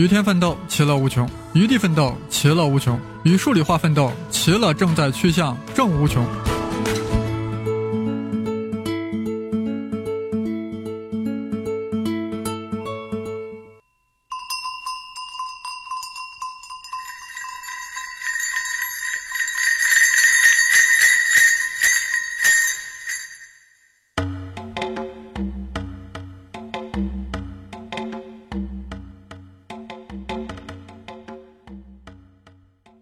与天奋斗，其乐无穷；与地奋斗，其乐无穷；与数理化奋斗，其乐正在趋向正无穷。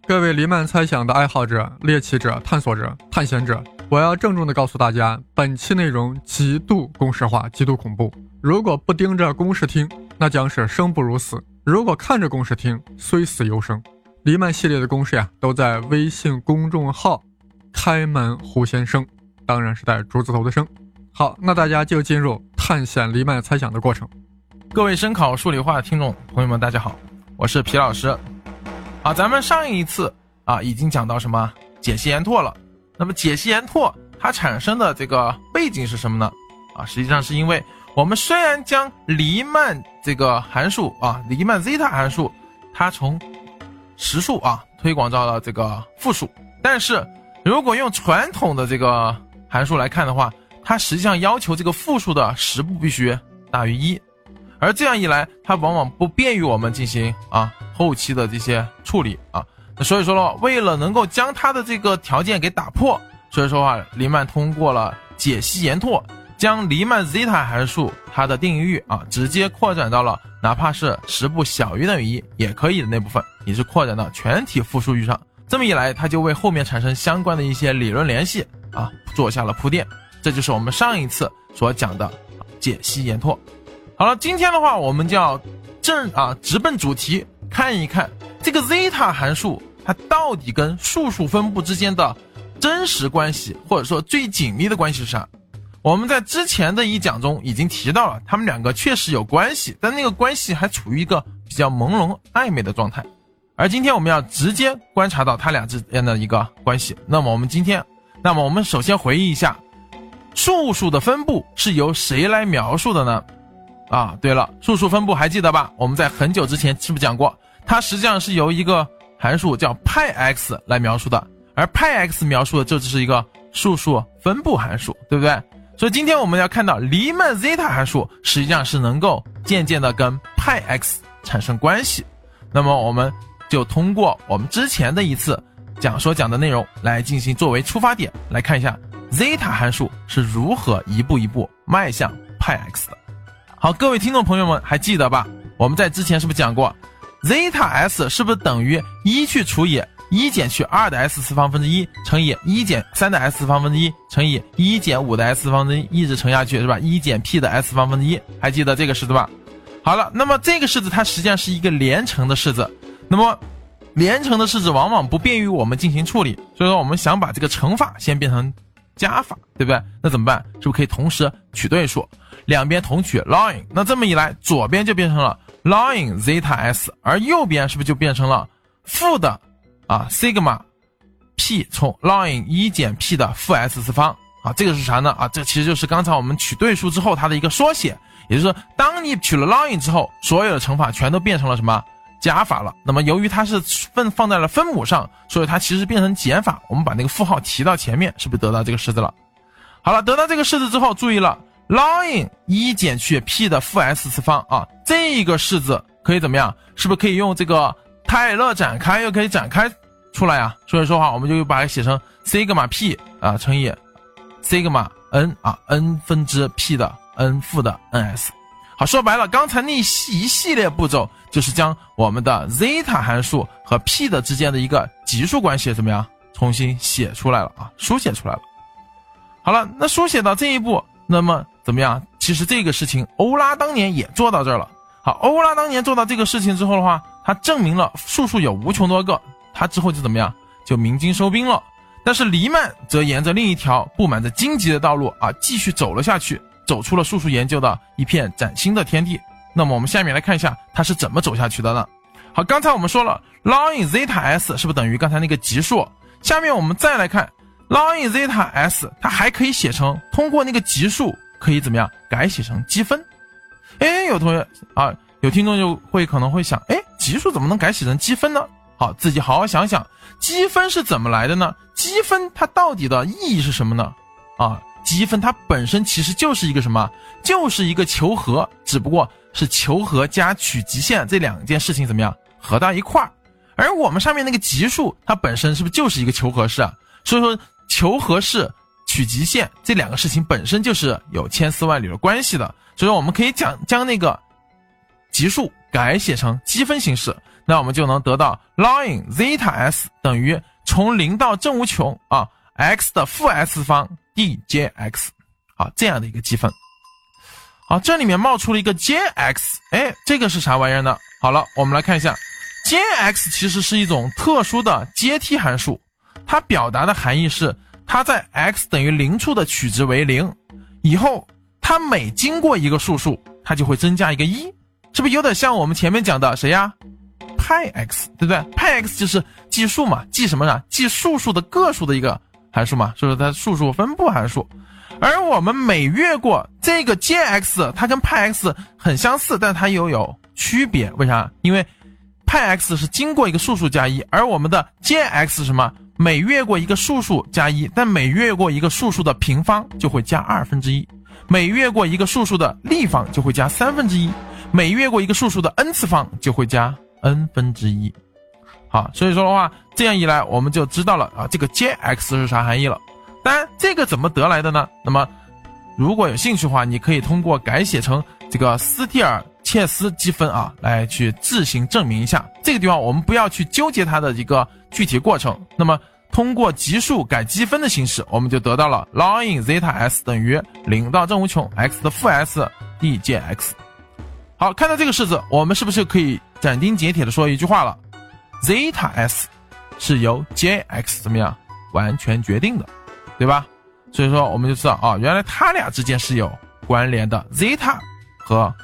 各位黎曼猜想的爱好者、猎奇者、探索者、探险者，我要郑重的告诉大家，本期内容极度公式化、极度恐怖。如果不盯着公式听，那将是生不如死；如果看着公式听，虽死犹生。黎曼系列的公式呀，都在微信公众号“开门胡先生”，当然是带竹字头的“生”。好，那大家就进入探险黎曼猜想的过程。各位声考数理化的听众朋友们，大家好，我是皮老师。啊，咱们上一次啊已经讲到什么解析延拓了。那么解析延拓它产生的这个背景是什么呢？啊，实际上是因为我们虽然将黎曼这个函数啊，黎曼 zeta 函数，它从实数啊推广到了这个负数，但是如果用传统的这个函数来看的话，它实际上要求这个负数的实部必须大于一，而这样一来，它往往不便于我们进行啊。后期的这些处理啊，所以说了，为了能够将它的这个条件给打破，所以说啊，黎曼通过了解析延拓，将黎曼 zeta 函数它的定义域啊，直接扩展到了哪怕是实部小于等于一也可以的那部分，也是扩展到全体复数域上。这么一来，它就为后面产生相关的一些理论联系啊，做下了铺垫。这就是我们上一次所讲的解析延拓。好了，今天的话，我们就要正啊直奔主题。看一看这个 zeta 函数，它到底跟数数分布之间的真实关系，或者说最紧密的关系是啥？我们在之前的一讲中已经提到了，他们两个确实有关系，但那个关系还处于一个比较朦胧暧昧的状态。而今天我们要直接观察到它俩之间的一个关系。那么我们今天，那么我们首先回忆一下，数数的分布是由谁来描述的呢？啊，对了，数数分布还记得吧？我们在很久之前是不是讲过？它实际上是由一个函数叫派 x 来描述的，而派 x 描述的就只是一个数数分布函数，对不对？所以今天我们要看到黎曼 zeta 函数实际上是能够渐渐的跟派 x 产生关系。那么我们就通过我们之前的一次讲所讲的内容来进行作为出发点，来看一下 zeta 函数是如何一步一步迈向派 x 的。好，各位听众朋友们，还记得吧？我们在之前是不是讲过，zeta s 是不是等于一去除以一减去二的 s 次方分之一乘以一减三的 s 次方分之一乘以一减五的 s 次方分之一，一直乘下去是吧？一减 p 的 s 次方分之一，还记得这个式子吧？好了，那么这个式子它实际上是一个连乘的式子，那么连乘的式子往往不便于我们进行处理，所以说我们想把这个乘法先变成加法，对不对？那怎么办？是不是可以同时取对数？两边同取 ln，那这么一来，左边就变成了 ln zeta s，而右边是不是就变成了负的啊 sigma p 从 ln 一减 p 的负 s 次方啊？这个是啥呢？啊，这其实就是刚才我们取对数之后它的一个缩写，也就是说，当你取了 ln 之后，所有的乘法全都变成了什么加法了。那么由于它是分放在了分母上，所以它其实变成减法。我们把那个负号提到前面，是不是得到这个式子了？好了，得到这个式子之后，注意了。Ln 一减去 p 的负 s 次方啊，这个式子可以怎么样？是不是可以用这个泰勒展开，又可以展开出来啊？所以说话，我们就把它写成 sigma p 啊乘以 sigma n 啊 n 分之 p 的 n 负的 ns。好，说白了，刚才那一系列步骤就是将我们的 zeta 函数和 p 的之间的一个级数关系怎么样重新写出来了啊？书写出来了。好了，那书写到这一步，那么。怎么样？其实这个事情，欧拉当年也做到这儿了。好，欧拉当年做到这个事情之后的话，他证明了数数有无穷多个。他之后就怎么样？就鸣金收兵了。但是黎曼则沿着另一条布满着荆棘的道路啊，继续走了下去，走出了数数研究的一片崭新的天地。那么我们下面来看一下他是怎么走下去的呢？好，刚才我们说了，ln zeta s 是不是等于刚才那个级数？下面我们再来看 ln zeta s，它还可以写成通过那个级数。可以怎么样改写成积分？哎，有同学啊，有听众就会可能会想，哎，级数怎么能改写成积分呢？好，自己好好想想，积分是怎么来的呢？积分它到底的意义是什么呢？啊，积分它本身其实就是一个什么？就是一个求和，只不过是求和加取极限这两件事情怎么样合到一块儿？而我们上面那个级数，它本身是不是就是一个求和式啊？所以说，求和式、取极限这两个事情本身就是有千丝万缕的关系的。所以，我们可以讲将那个级数改写成积分形式，那我们就能得到 ln zeta s 等于从零到正无穷啊 x 的负 s 方 d j x，啊这样的一个积分。好，这里面冒出了一个 j x，哎，这个是啥玩意儿呢？好了，我们来看一下。j x 其实是一种特殊的阶梯函数，它表达的含义是，它在 x 等于零处的取值为零，以后它每经过一个数数，它就会增加一个一，是不是有点像我们前面讲的谁呀？派 x 对不对？派 x 就是计数嘛，计什么呢？计数数的个数的一个函数嘛，是不是它数数分布函数？而我们每越过这个 j x，它跟派 x 很相似，但它又有区别，为啥？因为派 x 是经过一个数数加一，而我们的 j x 什么？每越过一个数数加一，但每越过一个数数的平方就会加二分之一，每越过一个数数的立方就会加三分之一，每越过一个数数的 n 次方就会加 n 分之一。好，所以说的话，这样一来我们就知道了啊，这个 j x 是啥含义了。当然，这个怎么得来的呢？那么，如果有兴趣的话，你可以通过改写成这个斯蒂尔。切斯积分啊，来去自行证明一下这个地方，我们不要去纠结它的一个具体过程。那么通过级数改积分的形式，我们就得到了 ln zeta s 等于零到正无穷 x 的负 s d j x。好，看到这个式子，我们是不是可以斩钉截铁的说一句话了？zeta s 是由 j x 怎么样完全决定的，对吧？所以说我们就知道啊，原来它俩之间是有关联的，zeta 和。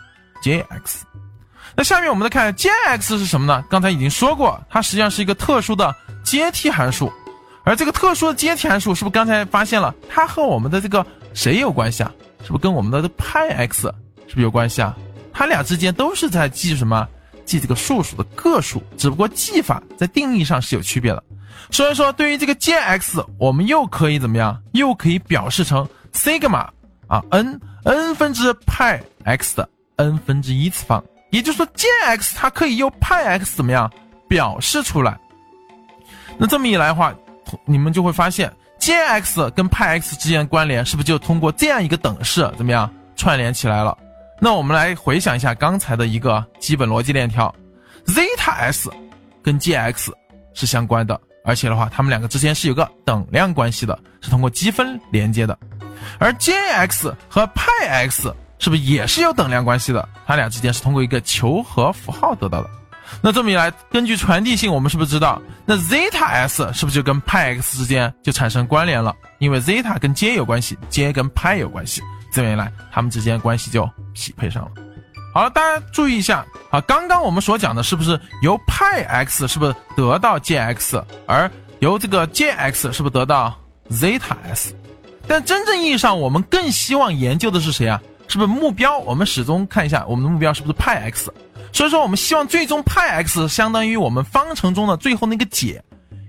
J x，那下面我们再看 j x 是什么呢？刚才已经说过，它实际上是一个特殊的阶梯函数，而这个特殊的阶梯函数是不是刚才发现了它和我们的这个谁有关系啊？是不是跟我们的派 x 是不是有关系啊？它俩之间都是在记什么？记这个数数的个数，只不过记法在定义上是有区别的。所以说，对于这个 j x，我们又可以怎么样？又可以表示成 sigma 啊 n n 分之派 x 的。N 分之一次方，也就是说，j x 它可以用派 x 怎么样表示出来？那这么一来的话，你们就会发现，j x 跟派 x 之间的关联是不是就通过这样一个等式怎么样串联起来了？那我们来回想一下刚才的一个基本逻辑链条，zeta s 跟 j x 是相关的，而且的话，它们两个之间是有个等量关系的，是通过积分连接的，而 j x 和派 x。是不是也是有等量关系的？它俩之间是通过一个求和符号得到的。那这么一来，根据传递性，我们是不是知道，那 zeta s 是不是就跟派 x 之间就产生关联了？因为 zeta 跟 j 有关系，j 跟派有关系，这么一来，它们之间关系就匹配上了。好了，大家注意一下啊，刚刚我们所讲的是不是由派 x 是不是得到 j x，而由这个 j x 是不是得到 zeta s？但真正意义上，我们更希望研究的是谁啊？是不是目标？我们始终看一下我们的目标是不是派 x，所以说我们希望最终派 x 相当于我们方程中的最后那个解，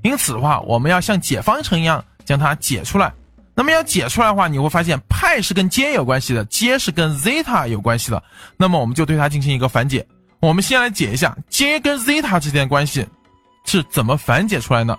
因此的话，我们要像解方程一样将它解出来。那么要解出来的话，你会发现派是跟 j 有关系的，j 是跟 zeta 有关系的。那么我们就对它进行一个反解。我们先来解一下 j 跟 zeta 之间的关系是怎么反解出来呢？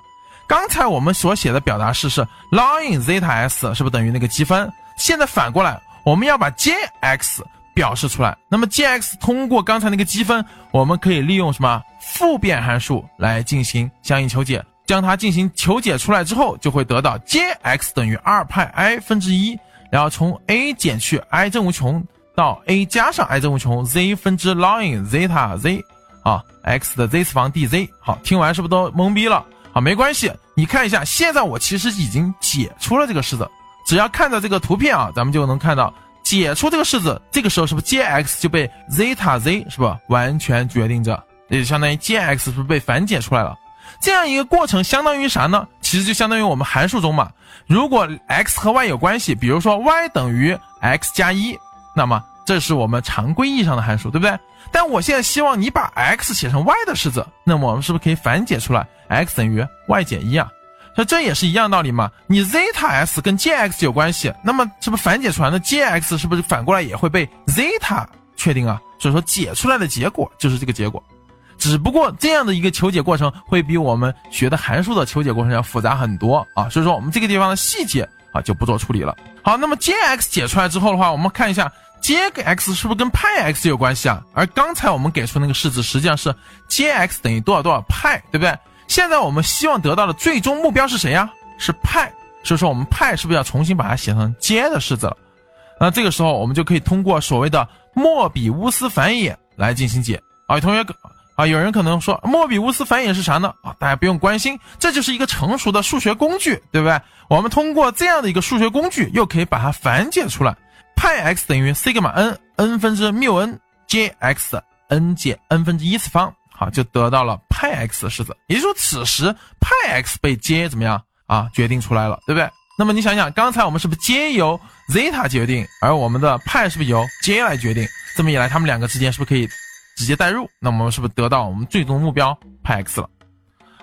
刚才我们所写的表达式是 ln zeta s 是不是等于那个积分？现在反过来。我们要把 j x 表示出来，那么 j x 通过刚才那个积分，我们可以利用什么复变函数来进行相应求解，将它进行求解出来之后，就会得到 j x 等于二派 i 分之一，然后从 a 减去 i 正无穷到 a 加上 i 正无穷 z 分之 ln zeta z 啊 x 的 z 次方 dz。好，听完是不是都懵逼了？好，没关系，你看一下，现在我其实已经解出了这个式子。只要看到这个图片啊，咱们就能看到解出这个式子。这个时候是不是 j x 就被 zeta z 是不完全决定着？也就相当于 j x 是不是被反解出来了？这样一个过程相当于啥呢？其实就相当于我们函数中嘛，如果 x 和 y 有关系，比如说 y 等于 x 加一，那么这是我们常规意义上的函数，对不对？但我现在希望你把 x 写成 y 的式子，那么我们是不是可以反解出来 x 等于 y 减一啊？那这也是一样道理嘛？你 zeta s 跟 j x 有关系，那么是不是反解出来？那 j x 是不是反过来也会被 zeta 确定啊？所以说解出来的结果就是这个结果，只不过这样的一个求解过程会比我们学的函数的求解过程要复杂很多啊。所以说我们这个地方的细节啊就不做处理了。好，那么 j x 解出来之后的话，我们看一下 j x 是不是跟派 x 有关系啊？而刚才我们给出那个式子实际上是 j x 等于多少多少派，对不对？现在我们希望得到的最终目标是谁呀？是派，所以说我们派是不是要重新把它写成 j 的式子了？那这个时候我们就可以通过所谓的莫比乌斯反演来进行解啊。有同学啊，有人可能说莫比乌斯反演是啥呢？啊，大家不用关心，这就是一个成熟的数学工具，对不对？我们通过这样的一个数学工具，又可以把它反解出来，派 x 等于西格玛 n n 分之缪 n j x n 减 n 分之一次方。好，就得到了派 x 的式子，也就是说，此时派 x 被 j 怎么样啊？决定出来了，对不对？那么你想想，刚才我们是不是 j 由 zeta 决定，而我们的派是不是由 j 来决定？这么一来，他们两个之间是不是可以直接代入？那我们是不是得到我们最终目标派 x 了？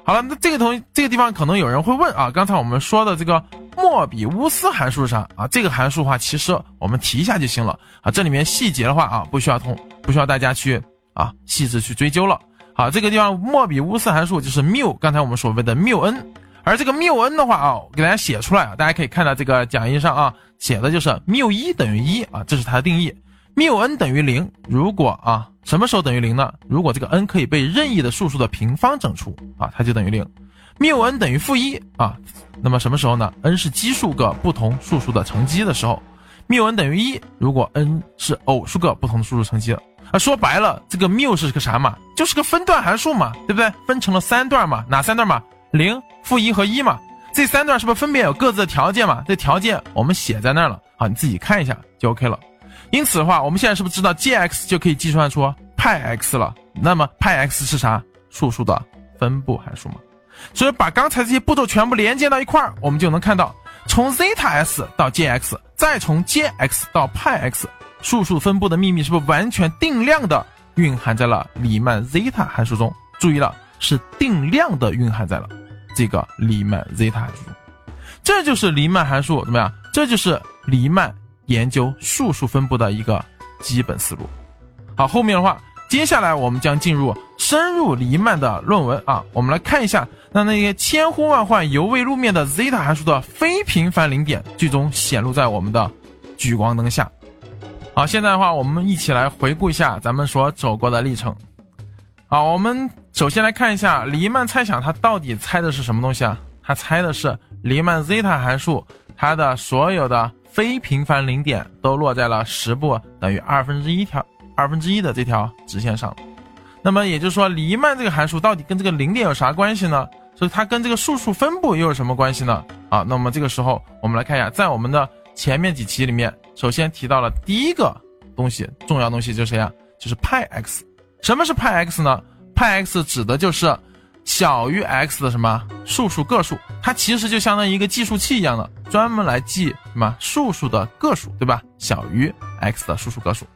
好了，那这个同这个地方可能有人会问啊，刚才我们说的这个莫比乌斯函数是啥啊？这个函数的话，其实我们提一下就行了啊。这里面细节的话啊，不需要通，不需要大家去啊细致去追究了。好，这个地方莫比乌斯函数就是缪，刚才我们所谓的缪 n，而这个缪 n 的话啊，给大家写出来啊，大家可以看到这个讲义上啊，写的就是缪一等于一啊，这是它的定义。缪 n 等于零，如果啊，什么时候等于零呢？如果这个 n 可以被任意的数数的平方整除啊，它就等于零。缪 n 等于负一啊，那么什么时候呢？n 是奇数个不同数数的乘积的时候。缪 n 等于一，如果 n 是偶数个不同数数乘积。啊，说白了，这个缪是个啥嘛？就是个分段函数嘛，对不对？分成了三段嘛，哪三段嘛？零、负一和一嘛。这三段是不是分别有各自的条件嘛？这条件我们写在那儿了，好，你自己看一下就 OK 了。因此的话，我们现在是不是知道 g(x) 就可以计算出派 x 了？那么派 x 是啥？数数的分布函数嘛。所以把刚才这些步骤全部连接到一块儿，我们就能看到，从 zeta s 到 g(x)，再从 g(x) 到派 x。数数分布的秘密是不是完全定量的蕴含在了黎曼 zeta 函数中？注意了，是定量的蕴含在了这个黎曼 zeta 函数中。这就是黎曼函数怎么样？这就是黎曼研究数数分布的一个基本思路。好，后面的话，接下来我们将进入深入黎曼的论文啊，我们来看一下那那些千呼万唤犹未露面的 zeta 函数的非平凡零点，最终显露在我们的聚光灯下。好，现在的话，我们一起来回顾一下咱们所走过的历程。好，我们首先来看一下黎曼猜想，它到底猜的是什么东西啊？它猜的是黎曼 zeta 函数，它的所有的非平凡零点都落在了十步等于二分之一条二分之一的这条直线上。那么也就是说，黎曼这个函数到底跟这个零点有啥关系呢？所以它跟这个数数分布又有什么关系呢？啊，那么这个时候我们来看一下，在我们的前面几期里面。首先提到了第一个东西，重要东西就是谁呀？就是派 x。什么是派 x 呢？派 x 指的就是小于 x 的什么数数个数，它其实就相当于一个计数器一样的，专门来记什么数数的个数，对吧？小于 x 的数数个数。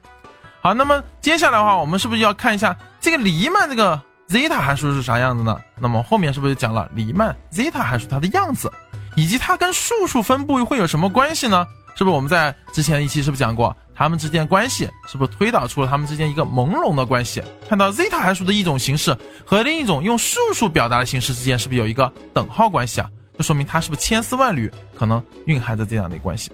好，那么接下来的话，我们是不是要看一下这个黎曼这个 zeta 函数是啥样子呢？那么后面是不是就讲了黎曼 zeta 函数它的样子，以及它跟数数分布会有什么关系呢？是不是我们在之前一期是不是讲过，它们之间关系是不是推导出了它们之间一个朦胧的关系？看到 zeta 函数的一种形式和另一种用数数表达的形式之间是不是有一个等号关系啊？就说明它是不是千丝万缕可能蕴含着这样的关系？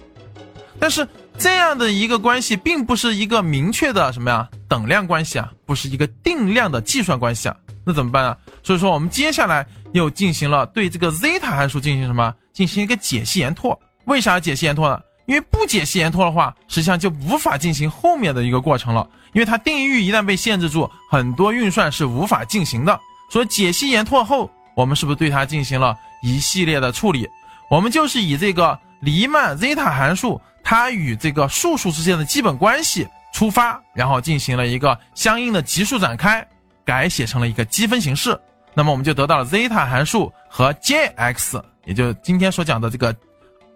但是这样的一个关系并不是一个明确的什么呀等量关系啊，不是一个定量的计算关系啊，那怎么办呢？所以说我们接下来又进行了对这个 zeta 函数进行什么？进行一个解析延拓。为啥要解析延拓呢？因为不解析延拓的话，实际上就无法进行后面的一个过程了。因为它定义域一旦被限制住，很多运算是无法进行的。所以解析延拓后，我们是不是对它进行了一系列的处理？我们就是以这个黎曼 zeta 函数它与这个数数之间的基本关系出发，然后进行了一个相应的级数展开，改写成了一个积分形式。那么我们就得到了 zeta 函数和 j x，也就今天所讲的这个。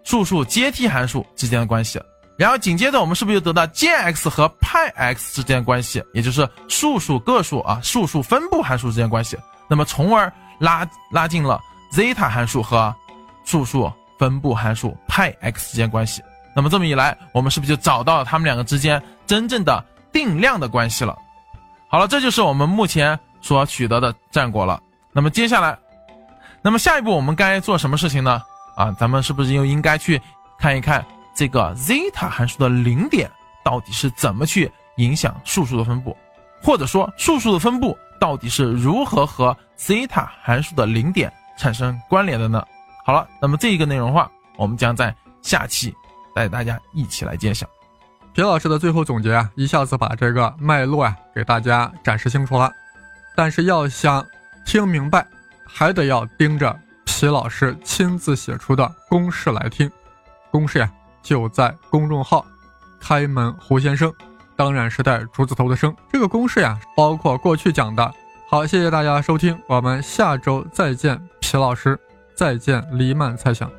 数数阶梯函数之间的关系，然后紧接着我们是不是就得到 J(x) 和派 x 之间关系，也就是数数个数啊数数分布函数之间关系？那么从而拉拉近了 zeta 函数和数数分布函数派 x 之间关系。那么这么一来，我们是不是就找到了它们两个之间真正的定量的关系了？好了，这就是我们目前所取得的战果了。那么接下来，那么下一步我们该做什么事情呢？啊，咱们是不是又应该去看一看？这个 zeta 函数的零点到底是怎么去影响数数的分布，或者说数数的分布到底是如何和 zeta 函数的零点产生关联的呢？好了，那么这一个内容的话，我们将在下期带大家一起来揭晓。皮老师的最后总结啊，一下子把这个脉络呀给大家展示清楚了，但是要想听明白，还得要盯着皮老师亲自写出的公式来听，公式呀。就在公众号“开门胡先生”，当然是带竹字头的“生”。这个公式呀，包括过去讲的。好，谢谢大家收听，我们下周再见，皮老师，再见，黎曼猜想。